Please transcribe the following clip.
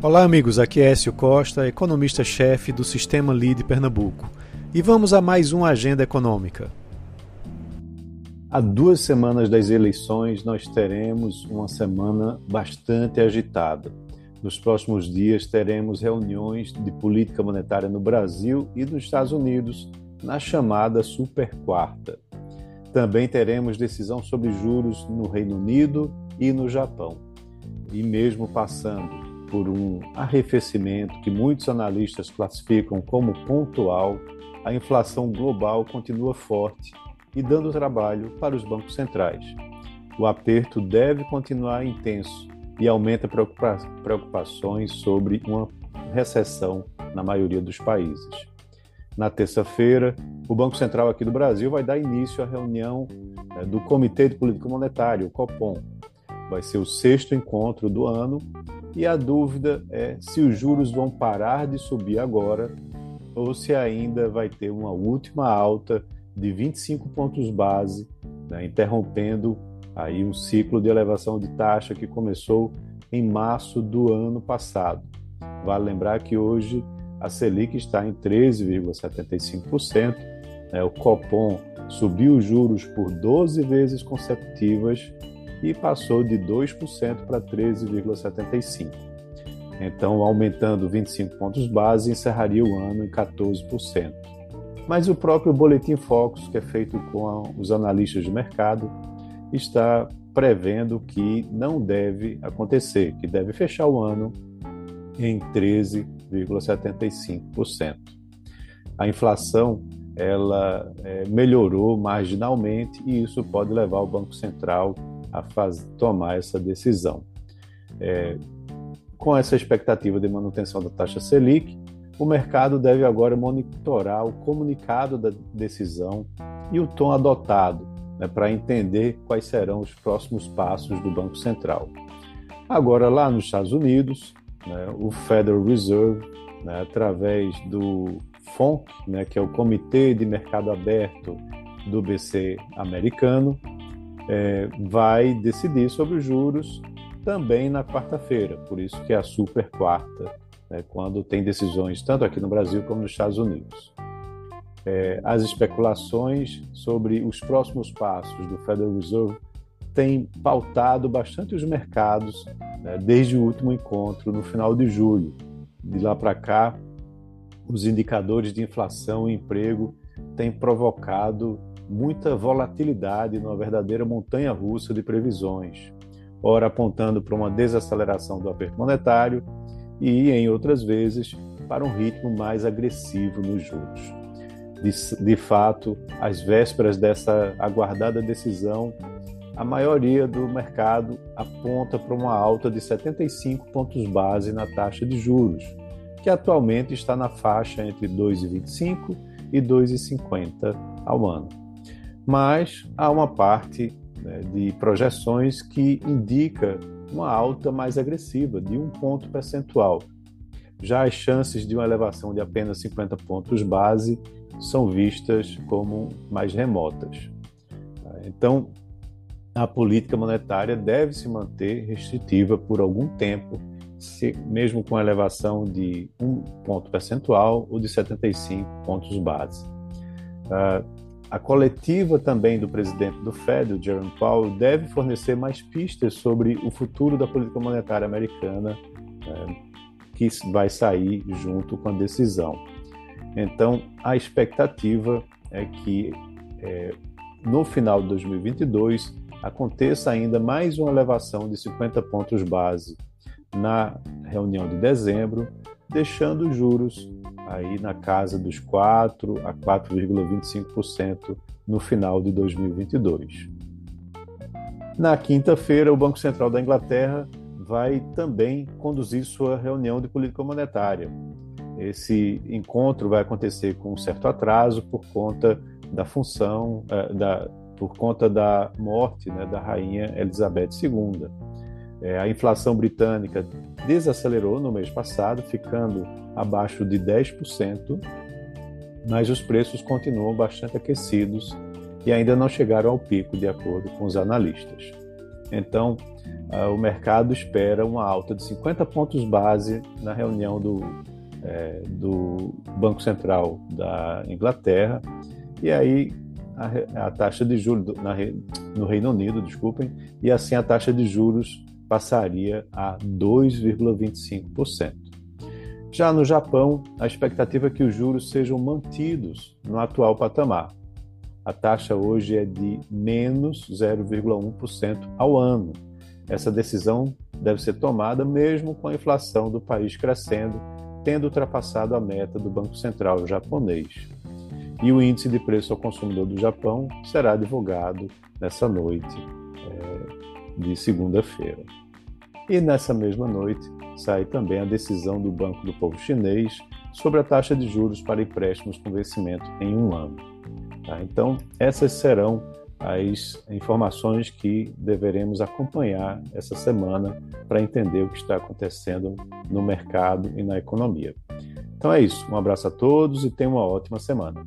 Olá, amigos. Aqui é Écio Costa, economista-chefe do Sistema LIDE Pernambuco. E vamos a mais uma agenda econômica. Há duas semanas das eleições, nós teremos uma semana bastante agitada. Nos próximos dias, teremos reuniões de política monetária no Brasil e nos Estados Unidos, na chamada Super Quarta. Também teremos decisão sobre juros no Reino Unido e no Japão. E mesmo passando por um arrefecimento que muitos analistas classificam como pontual, a inflação global continua forte e dando trabalho para os bancos centrais. O aperto deve continuar intenso e aumenta preocupações sobre uma recessão na maioria dos países. Na terça-feira, o Banco Central aqui do Brasil vai dar início à reunião eh, do Comitê de Política Monetária, o COPOM. Vai ser o sexto encontro do ano e a dúvida é se os juros vão parar de subir agora ou se ainda vai ter uma última alta de 25 pontos base, né, interrompendo aí um ciclo de elevação de taxa que começou em março do ano passado. Vale lembrar que hoje a Selic está em 13,75%, né, o Copom subiu os juros por 12 vezes consecutivas e passou de 2% para 13,75%. Então, aumentando 25 pontos base, encerraria o ano em 14%. Mas o próprio Boletim Focus, que é feito com os analistas de mercado, está prevendo que não deve acontecer, que deve fechar o ano em 13,75%. A inflação ela é, melhorou marginalmente e isso pode levar o Banco Central a tomar essa decisão. É, com essa expectativa de manutenção da taxa Selic, o mercado deve agora monitorar o comunicado da decisão e o tom adotado né, para entender quais serão os próximos passos do Banco Central. Agora, lá nos Estados Unidos, né, o Federal Reserve, né, através do FONC, né, que é o Comitê de Mercado Aberto do BC americano, é, vai decidir sobre os juros também na quarta-feira, por isso que é a super quarta, né, quando tem decisões tanto aqui no Brasil como nos Estados Unidos. É, as especulações sobre os próximos passos do Federal Reserve têm pautado bastante os mercados né, desde o último encontro no final de julho. De lá para cá, os indicadores de inflação e emprego têm provocado muita volatilidade numa verdadeira montanha russa de previsões, ora apontando para uma desaceleração do aperto monetário e, em outras vezes, para um ritmo mais agressivo nos juros. De, de fato, às vésperas dessa aguardada decisão, a maioria do mercado aponta para uma alta de 75 pontos base na taxa de juros, que atualmente está na faixa entre 2,25 e 2,50 ao ano mas há uma parte né, de projeções que indica uma alta mais agressiva, de um ponto percentual. Já as chances de uma elevação de apenas 50 pontos base são vistas como mais remotas. Então, a política monetária deve se manter restritiva por algum tempo, se, mesmo com elevação de um ponto percentual ou de 75 pontos base. Uh, a coletiva também do presidente do Fed, o Jerome Powell, deve fornecer mais pistas sobre o futuro da política monetária americana é, que vai sair junto com a decisão. Então, a expectativa é que é, no final de 2022 aconteça ainda mais uma elevação de 50 pontos base na reunião de dezembro, deixando os juros aí na casa dos 4 a 4,25% no final de 2022. Na quinta-feira, o Banco Central da Inglaterra vai também conduzir sua reunião de política monetária. Esse encontro vai acontecer com um certo atraso por conta da função, eh, da, por conta da morte né, da rainha Elizabeth II. É, a inflação britânica desacelerou no mês passado, ficando abaixo de 10%, mas os preços continuam bastante aquecidos e ainda não chegaram ao pico, de acordo com os analistas. Então, uh, o mercado espera uma alta de 50 pontos base na reunião do, é, do Banco Central da Inglaterra, e aí a, a taxa de juros na, no Reino Unido, desculpem, e assim a taxa de juros passaria a 2,25%. Já no Japão, a expectativa é que os juros sejam mantidos no atual patamar. A taxa hoje é de menos 0,1% ao ano. Essa decisão deve ser tomada mesmo com a inflação do país crescendo, tendo ultrapassado a meta do Banco Central japonês. E o índice de preço ao consumidor do Japão será divulgado nessa noite de segunda-feira. E nessa mesma noite sai também a decisão do Banco do Povo Chinês sobre a taxa de juros para empréstimos com vencimento em um ano. Tá? Então, essas serão as informações que deveremos acompanhar essa semana para entender o que está acontecendo no mercado e na economia. Então é isso. Um abraço a todos e tenham uma ótima semana.